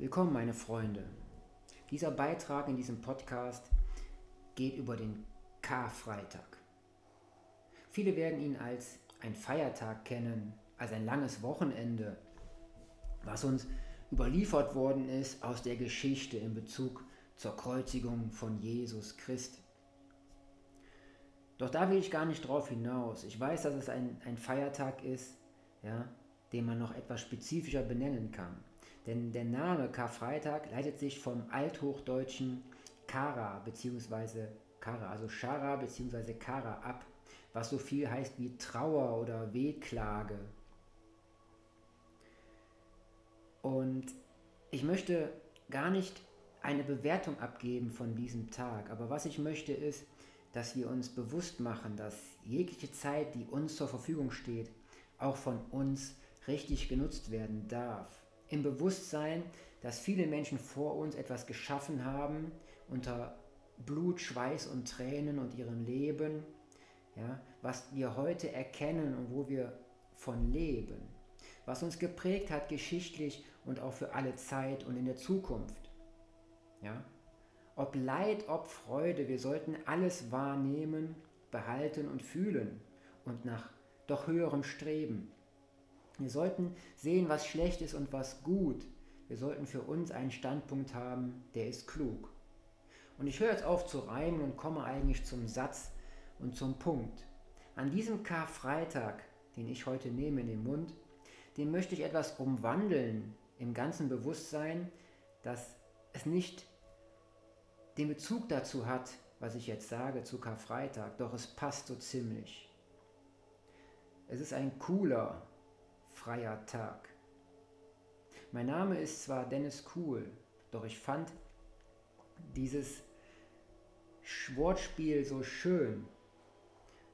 Willkommen, meine Freunde. Dieser Beitrag in diesem Podcast geht über den Karfreitag. Viele werden ihn als ein Feiertag kennen, als ein langes Wochenende, was uns überliefert worden ist aus der Geschichte in Bezug zur Kreuzigung von Jesus Christ. Doch da will ich gar nicht drauf hinaus. Ich weiß, dass es ein, ein Feiertag ist, ja, den man noch etwas spezifischer benennen kann. Denn der Name Karfreitag leitet sich vom althochdeutschen Kara bzw. Kara, also Shara bzw. Kara ab, was so viel heißt wie Trauer oder Wehklage. Und ich möchte gar nicht eine Bewertung abgeben von diesem Tag, aber was ich möchte ist, dass wir uns bewusst machen, dass jegliche Zeit, die uns zur Verfügung steht, auch von uns richtig genutzt werden darf. Im Bewusstsein, dass viele Menschen vor uns etwas geschaffen haben unter Blut, Schweiß und Tränen und ihrem Leben, ja, was wir heute erkennen und wo wir von leben, was uns geprägt hat geschichtlich und auch für alle Zeit und in der Zukunft. Ja? Ob Leid, ob Freude, wir sollten alles wahrnehmen, behalten und fühlen und nach doch höherem streben. Wir sollten sehen, was schlecht ist und was gut. Wir sollten für uns einen Standpunkt haben, der ist klug. Und ich höre jetzt auf zu reimen und komme eigentlich zum Satz und zum Punkt. An diesem Karfreitag, den ich heute nehme in den Mund, den möchte ich etwas umwandeln im ganzen Bewusstsein, dass es nicht den Bezug dazu hat, was ich jetzt sage, zu Karfreitag, doch es passt so ziemlich. Es ist ein cooler, freier Tag. Mein Name ist zwar Dennis Cool, doch ich fand dieses Wortspiel so schön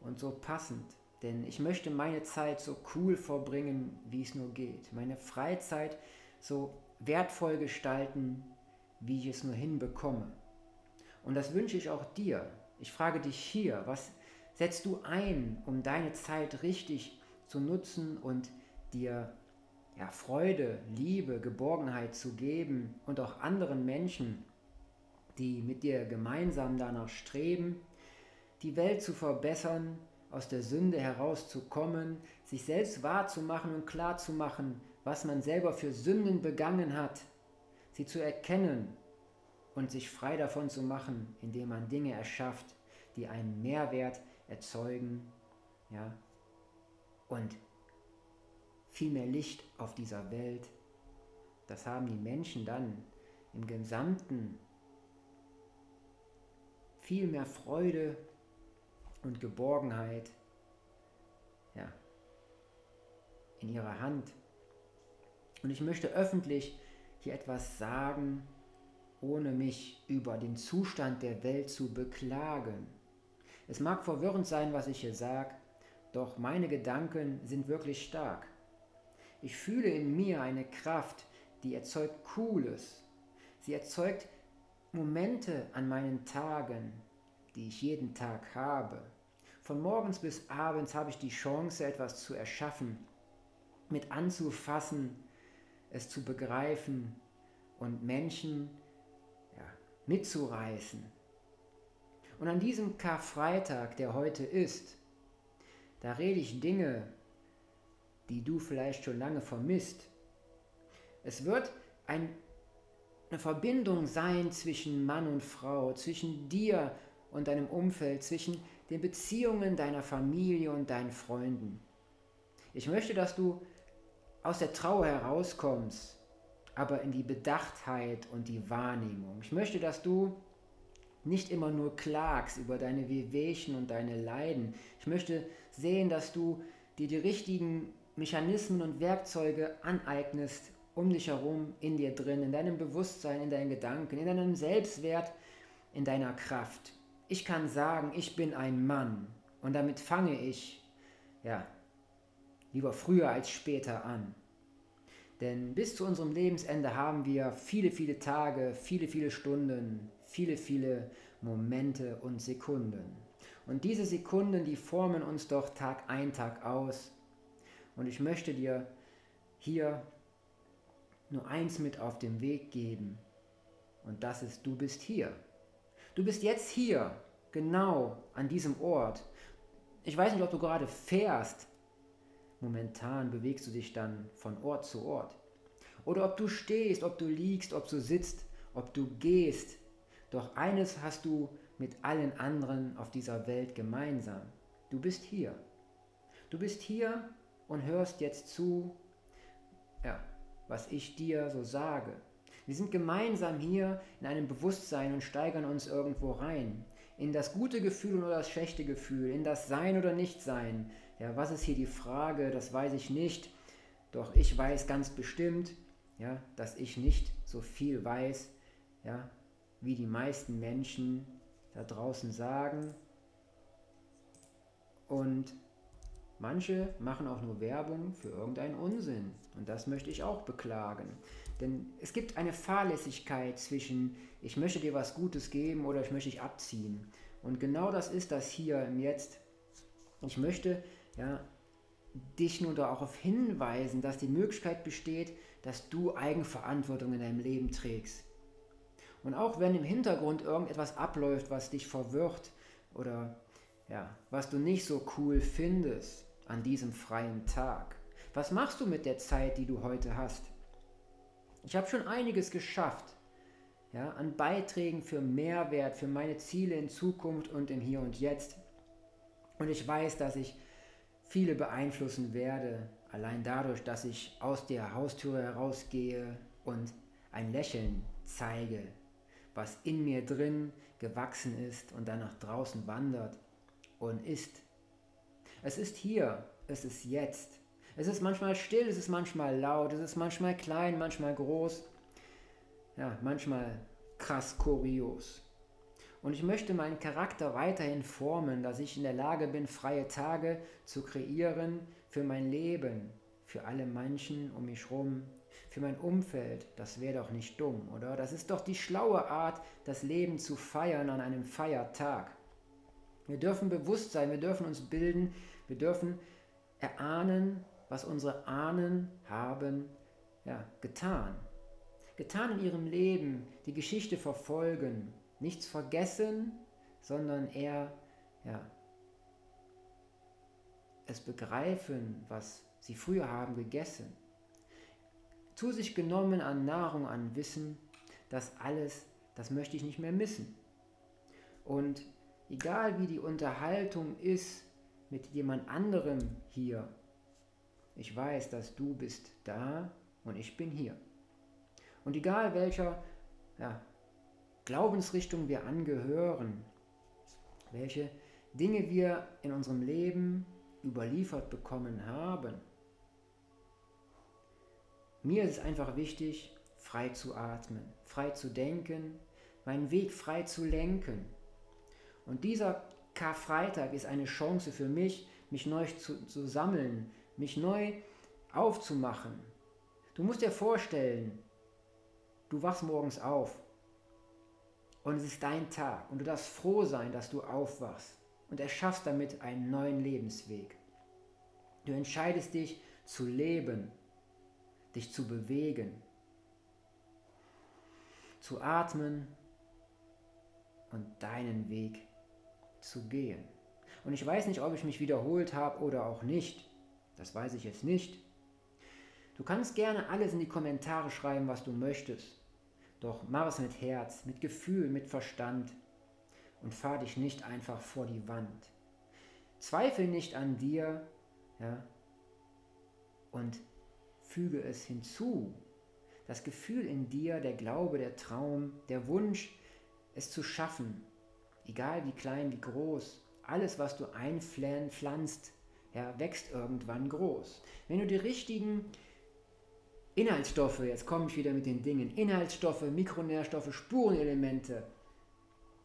und so passend, denn ich möchte meine Zeit so cool verbringen, wie es nur geht. Meine Freizeit so wertvoll gestalten, wie ich es nur hinbekomme. Und das wünsche ich auch dir. Ich frage dich hier, was setzt du ein, um deine Zeit richtig zu nutzen und dir ja, Freude, Liebe, Geborgenheit zu geben und auch anderen Menschen, die mit dir gemeinsam danach streben, die Welt zu verbessern, aus der Sünde herauszukommen, sich selbst wahrzumachen und klarzumachen, was man selber für Sünden begangen hat, sie zu erkennen und sich frei davon zu machen, indem man Dinge erschafft, die einen Mehrwert erzeugen, ja, und viel mehr Licht auf dieser Welt. Das haben die Menschen dann im Gesamten viel mehr Freude und Geborgenheit ja, in ihrer Hand. Und ich möchte öffentlich hier etwas sagen, ohne mich über den Zustand der Welt zu beklagen. Es mag verwirrend sein, was ich hier sage, doch meine Gedanken sind wirklich stark. Ich fühle in mir eine Kraft, die erzeugt Cooles. Sie erzeugt Momente an meinen Tagen, die ich jeden Tag habe. Von morgens bis abends habe ich die Chance, etwas zu erschaffen, mit anzufassen, es zu begreifen und Menschen ja, mitzureißen. Und an diesem Karfreitag, der heute ist, da rede ich Dinge, die du vielleicht schon lange vermisst. Es wird ein, eine Verbindung sein zwischen Mann und Frau, zwischen dir und deinem Umfeld, zwischen den Beziehungen deiner Familie und deinen Freunden. Ich möchte, dass du aus der Trauer herauskommst, aber in die Bedachtheit und die Wahrnehmung. Ich möchte, dass du nicht immer nur klagst über deine Wehwehchen und deine Leiden. Ich möchte sehen, dass du dir die richtigen Mechanismen und Werkzeuge aneignest, um dich herum, in dir drin, in deinem Bewusstsein, in deinen Gedanken, in deinem Selbstwert, in deiner Kraft. Ich kann sagen, ich bin ein Mann und damit fange ich, ja, lieber früher als später an. Denn bis zu unserem Lebensende haben wir viele, viele Tage, viele, viele Stunden, viele, viele Momente und Sekunden. Und diese Sekunden, die formen uns doch Tag ein, Tag aus. Und ich möchte dir hier nur eins mit auf den Weg geben. Und das ist, du bist hier. Du bist jetzt hier, genau an diesem Ort. Ich weiß nicht, ob du gerade fährst. Momentan bewegst du dich dann von Ort zu Ort. Oder ob du stehst, ob du liegst, ob du sitzt, ob du gehst. Doch eines hast du mit allen anderen auf dieser Welt gemeinsam. Du bist hier. Du bist hier und hörst jetzt zu, ja, was ich dir so sage. Wir sind gemeinsam hier in einem Bewusstsein und steigern uns irgendwo rein. In das gute Gefühl oder das schlechte Gefühl, in das Sein oder Nichtsein. Ja, was ist hier die Frage? Das weiß ich nicht. Doch ich weiß ganz bestimmt, ja, dass ich nicht so viel weiß, ja, wie die meisten Menschen da draußen sagen. Und manche machen auch nur Werbung für irgendeinen Unsinn. Und das möchte ich auch beklagen. Denn es gibt eine Fahrlässigkeit zwischen, ich möchte dir was Gutes geben oder ich möchte dich abziehen. Und genau das ist das hier im Jetzt. Ich möchte ja, dich nur darauf hinweisen, dass die Möglichkeit besteht, dass du Eigenverantwortung in deinem Leben trägst. Und auch wenn im Hintergrund irgendetwas abläuft, was dich verwirrt oder ja, was du nicht so cool findest an diesem freien Tag, was machst du mit der Zeit, die du heute hast? Ich habe schon einiges geschafft ja, an Beiträgen für Mehrwert, für meine Ziele in Zukunft und im Hier und Jetzt. Und ich weiß, dass ich viele beeinflussen werde, allein dadurch, dass ich aus der Haustüre herausgehe und ein Lächeln zeige, was in mir drin gewachsen ist und dann nach draußen wandert und ist. Es ist hier, es ist jetzt. Es ist manchmal still, es ist manchmal laut, es ist manchmal klein, manchmal groß, ja, manchmal krass kurios. Und ich möchte meinen Charakter weiterhin formen, dass ich in der Lage bin, freie Tage zu kreieren für mein Leben, für alle Menschen um mich herum, für mein Umfeld. Das wäre doch nicht dumm, oder? Das ist doch die schlaue Art, das Leben zu feiern an einem Feiertag. Wir dürfen bewusst sein, wir dürfen uns bilden, wir dürfen erahnen, was unsere Ahnen haben ja, getan. Getan in ihrem Leben, die Geschichte verfolgen, nichts vergessen, sondern eher ja, es begreifen, was sie früher haben gegessen. Zu sich genommen an Nahrung, an Wissen, das alles, das möchte ich nicht mehr missen. Und egal wie die Unterhaltung ist mit jemand anderem hier, ich weiß, dass du bist da und ich bin hier. Und egal welcher ja, Glaubensrichtung wir angehören, welche Dinge wir in unserem Leben überliefert bekommen haben, mir ist es einfach wichtig, frei zu atmen, frei zu denken, meinen Weg frei zu lenken. Und dieser Karfreitag ist eine Chance für mich, mich neu zu, zu sammeln, mich neu aufzumachen. Du musst dir vorstellen, du wachst morgens auf und es ist dein Tag und du darfst froh sein, dass du aufwachst und erschaffst damit einen neuen Lebensweg. Du entscheidest dich zu leben, dich zu bewegen, zu atmen und deinen Weg zu gehen. Und ich weiß nicht, ob ich mich wiederholt habe oder auch nicht. Das weiß ich jetzt nicht. Du kannst gerne alles in die Kommentare schreiben, was du möchtest. Doch mach es mit Herz, mit Gefühl, mit Verstand und fahr dich nicht einfach vor die Wand. Zweifel nicht an dir ja, und füge es hinzu. Das Gefühl in dir, der Glaube, der Traum, der Wunsch, es zu schaffen, egal wie klein, wie groß, alles, was du einpflanzt, ja, wächst irgendwann groß. Wenn du die richtigen Inhaltsstoffe, jetzt komme ich wieder mit den Dingen, Inhaltsstoffe, Mikronährstoffe, Spurenelemente,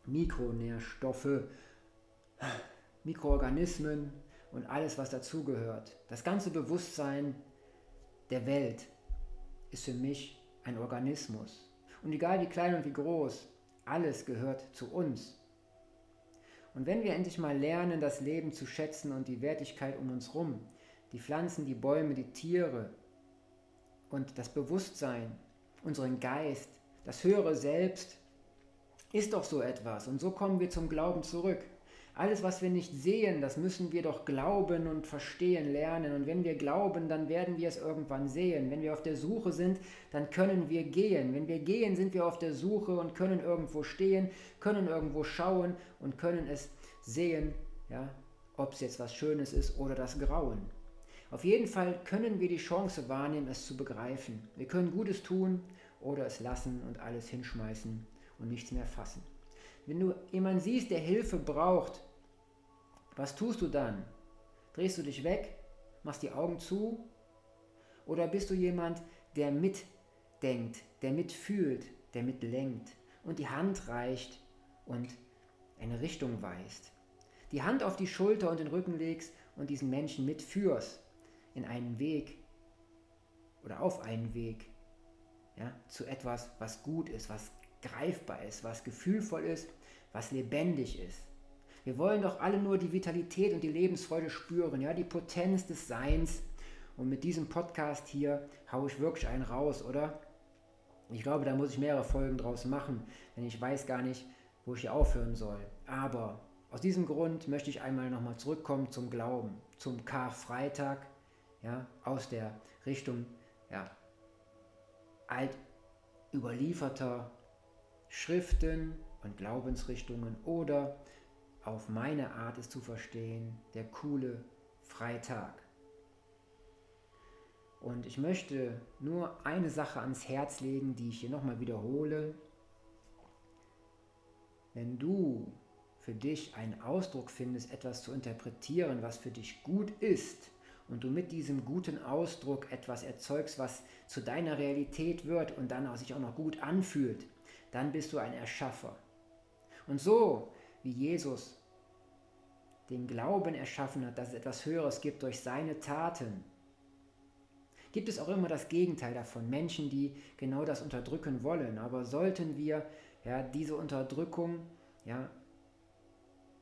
Mikronährstoffe, Mikroorganismen und alles, was dazugehört. Das ganze Bewusstsein der Welt ist für mich ein Organismus. Und egal wie klein und wie groß, alles gehört zu uns. Und wenn wir endlich mal lernen, das Leben zu schätzen und die Wertigkeit um uns herum, die Pflanzen, die Bäume, die Tiere, und das Bewusstsein, unseren Geist, das höhere Selbst ist doch so etwas. Und so kommen wir zum Glauben zurück. Alles, was wir nicht sehen, das müssen wir doch glauben und verstehen lernen. Und wenn wir glauben, dann werden wir es irgendwann sehen. Wenn wir auf der Suche sind, dann können wir gehen. Wenn wir gehen, sind wir auf der Suche und können irgendwo stehen, können irgendwo schauen und können es sehen, ja, ob es jetzt was Schönes ist oder das Grauen. Auf jeden Fall können wir die Chance wahrnehmen, es zu begreifen. Wir können Gutes tun oder es lassen und alles hinschmeißen und nichts mehr fassen. Wenn du jemanden siehst, der Hilfe braucht, was tust du dann? Drehst du dich weg? Machst die Augen zu? Oder bist du jemand, der mitdenkt, der mitfühlt, der mitlenkt und die Hand reicht und eine Richtung weist? Die Hand auf die Schulter und den Rücken legst und diesen Menschen mitführst in einen Weg oder auf einen Weg ja, zu etwas, was gut ist, was greifbar ist, was gefühlvoll ist, was lebendig ist. Wir wollen doch alle nur die Vitalität und die Lebensfreude spüren, ja, die Potenz des Seins. Und mit diesem Podcast hier haue ich wirklich einen raus, oder? Ich glaube, da muss ich mehrere Folgen draus machen, denn ich weiß gar nicht, wo ich hier aufhören soll. Aber aus diesem Grund möchte ich einmal nochmal zurückkommen zum Glauben, zum Karfreitag, ja, aus der Richtung ja, alt überlieferter Schriften und Glaubensrichtungen oder auf meine Art es zu verstehen, der coole Freitag. Und ich möchte nur eine Sache ans Herz legen, die ich hier nochmal wiederhole. Wenn du für dich einen Ausdruck findest, etwas zu interpretieren, was für dich gut ist, und du mit diesem guten Ausdruck etwas erzeugst, was zu deiner Realität wird und dann auch sich auch noch gut anfühlt, dann bist du ein Erschaffer. Und so wie Jesus den Glauben erschaffen hat, dass es etwas Höheres gibt durch seine Taten, gibt es auch immer das Gegenteil davon. Menschen, die genau das unterdrücken wollen. Aber sollten wir ja, diese Unterdrückung ja,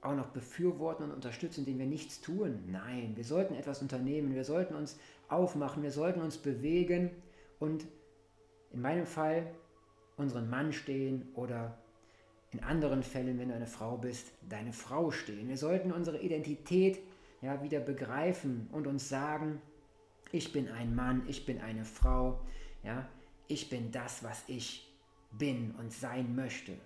auch noch befürworten und unterstützen, indem wir nichts tun? Nein, wir sollten etwas unternehmen, wir sollten uns aufmachen, wir sollten uns bewegen und in meinem Fall unseren Mann stehen oder in anderen Fällen, wenn du eine Frau bist, deine Frau stehen. Wir sollten unsere Identität ja, wieder begreifen und uns sagen, ich bin ein Mann, ich bin eine Frau, ja, ich bin das, was ich bin und sein möchte.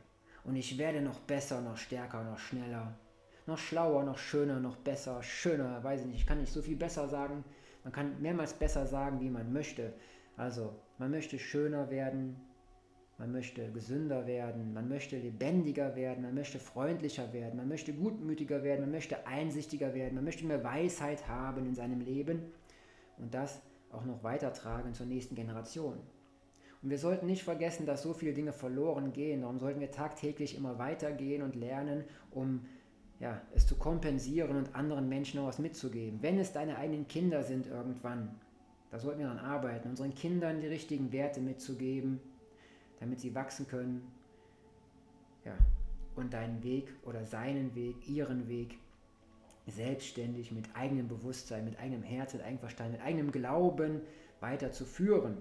Und ich werde noch besser, noch stärker, noch schneller, noch schlauer, noch schöner, noch besser, schöner, weiß ich nicht, ich kann nicht so viel besser sagen. Man kann mehrmals besser sagen, wie man möchte. Also, man möchte schöner werden, man möchte gesünder werden, man möchte lebendiger werden, man möchte freundlicher werden, man möchte gutmütiger werden, man möchte einsichtiger werden, man möchte mehr Weisheit haben in seinem Leben und das auch noch weitertragen zur nächsten Generation. Und wir sollten nicht vergessen, dass so viele Dinge verloren gehen. Darum sollten wir tagtäglich immer weitergehen und lernen, um ja, es zu kompensieren und anderen Menschen noch was mitzugeben. Wenn es deine eigenen Kinder sind irgendwann, da sollten wir daran arbeiten, unseren Kindern die richtigen Werte mitzugeben, damit sie wachsen können. Ja, und deinen Weg oder seinen Weg, ihren Weg selbstständig mit eigenem Bewusstsein, mit eigenem Herz, mit eigenem Verstand, mit eigenem Glauben weiterzuführen.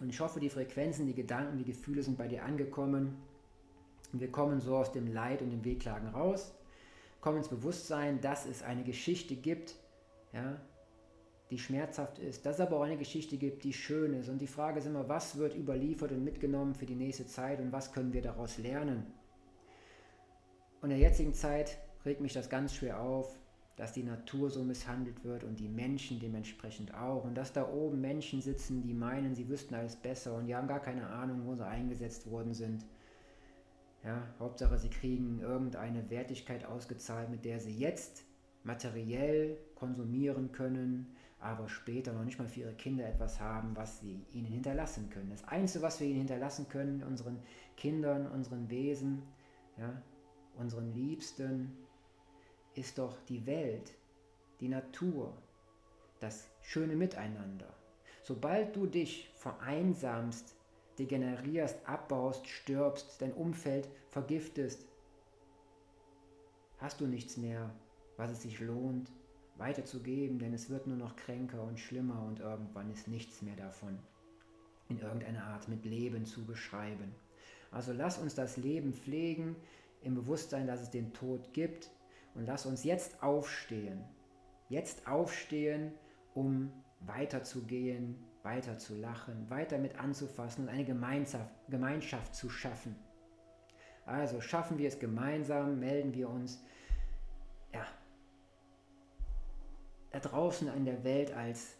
Und ich hoffe, die Frequenzen, die Gedanken, die Gefühle sind bei dir angekommen. Wir kommen so aus dem Leid und dem Wehklagen raus, kommen ins Bewusstsein, dass es eine Geschichte gibt, ja, die schmerzhaft ist, dass es aber auch eine Geschichte gibt, die schön ist. Und die Frage ist immer, was wird überliefert und mitgenommen für die nächste Zeit und was können wir daraus lernen? Und in der jetzigen Zeit regt mich das ganz schwer auf, dass die Natur so misshandelt wird und die Menschen dementsprechend auch. Und dass da oben Menschen sitzen, die meinen, sie wüssten alles besser und die haben gar keine Ahnung, wo sie eingesetzt worden sind. Ja, Hauptsache, sie kriegen irgendeine Wertigkeit ausgezahlt, mit der sie jetzt materiell konsumieren können, aber später noch nicht mal für ihre Kinder etwas haben, was sie ihnen hinterlassen können. Das Einzige, was wir ihnen hinterlassen können, unseren Kindern, unseren Wesen, ja, unseren Liebsten, ist doch die Welt, die Natur, das schöne Miteinander. Sobald du dich vereinsamst, degenerierst, abbaust, stirbst, dein Umfeld vergiftest, hast du nichts mehr, was es sich lohnt, weiterzugeben, denn es wird nur noch kränker und schlimmer und irgendwann ist nichts mehr davon in irgendeiner Art mit Leben zu beschreiben. Also lass uns das Leben pflegen im Bewusstsein, dass es den Tod gibt und lass uns jetzt aufstehen. Jetzt aufstehen, um weiterzugehen, weiter zu lachen, weiter mit anzufassen und eine Gemeinschaft, Gemeinschaft zu schaffen. Also schaffen wir es gemeinsam, melden wir uns da draußen in der Welt als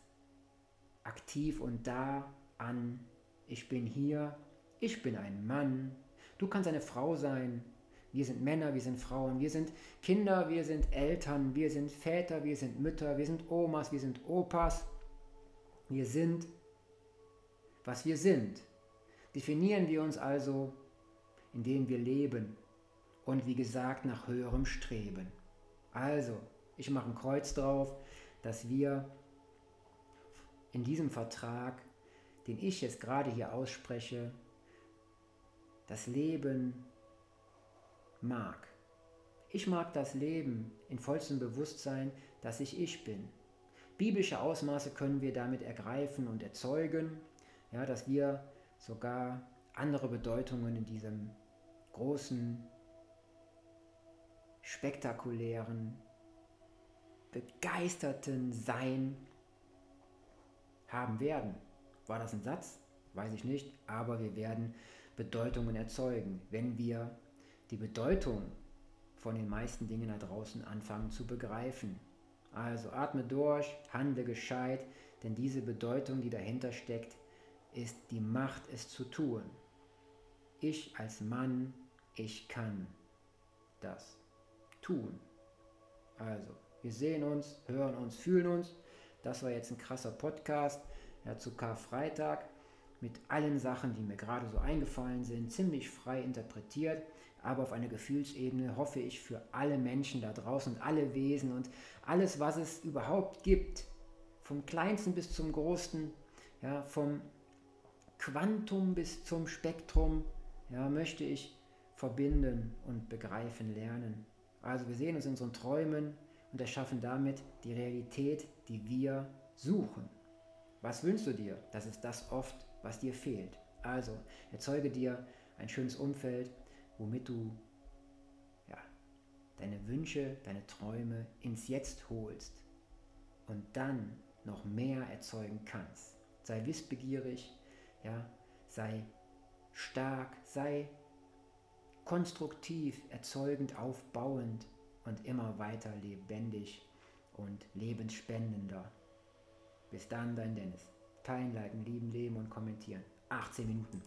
aktiv und da an. Ich bin hier, ich bin ein Mann, du kannst eine Frau sein, wir sind Männer, wir sind Frauen, wir sind Kinder, wir sind Eltern, wir sind Väter, wir sind Mütter, wir sind Omas, wir sind Opas. Wir sind, was wir sind. Definieren wir uns also, indem wir leben und wie gesagt nach höherem Streben. Also, ich mache ein Kreuz drauf, dass wir in diesem Vertrag, den ich jetzt gerade hier ausspreche, das Leben mag. Ich mag das Leben in vollstem Bewusstsein, dass ich ich bin. Biblische Ausmaße können wir damit ergreifen und erzeugen, ja, dass wir sogar andere Bedeutungen in diesem großen, spektakulären, begeisterten Sein haben werden. War das ein Satz? Weiß ich nicht, aber wir werden Bedeutungen erzeugen, wenn wir die Bedeutung von den meisten Dingen da draußen anfangen zu begreifen. Also atme durch, handle gescheit, denn diese Bedeutung, die dahinter steckt, ist die Macht, es zu tun. Ich als Mann, ich kann das tun. Also, wir sehen uns, hören uns, fühlen uns. Das war jetzt ein krasser Podcast ja, zu Karfreitag mit allen Sachen, die mir gerade so eingefallen sind, ziemlich frei interpretiert aber auf einer Gefühlsebene hoffe ich für alle Menschen da draußen und alle Wesen und alles, was es überhaupt gibt, vom kleinsten bis zum größten, ja, vom Quantum bis zum Spektrum, ja, möchte ich verbinden und begreifen lernen. Also wir sehen uns in unseren Träumen und erschaffen damit die Realität, die wir suchen. Was wünschst du dir? Das ist das oft, was dir fehlt. Also erzeuge dir ein schönes Umfeld, womit du ja, deine Wünsche, deine Träume ins Jetzt holst und dann noch mehr erzeugen kannst. Sei wissbegierig, ja, sei stark, sei konstruktiv, erzeugend, aufbauend und immer weiter lebendig und lebensspendender. Bis dann, dein Dennis. Teilen, liken, lieben, leben und kommentieren. 18 Minuten.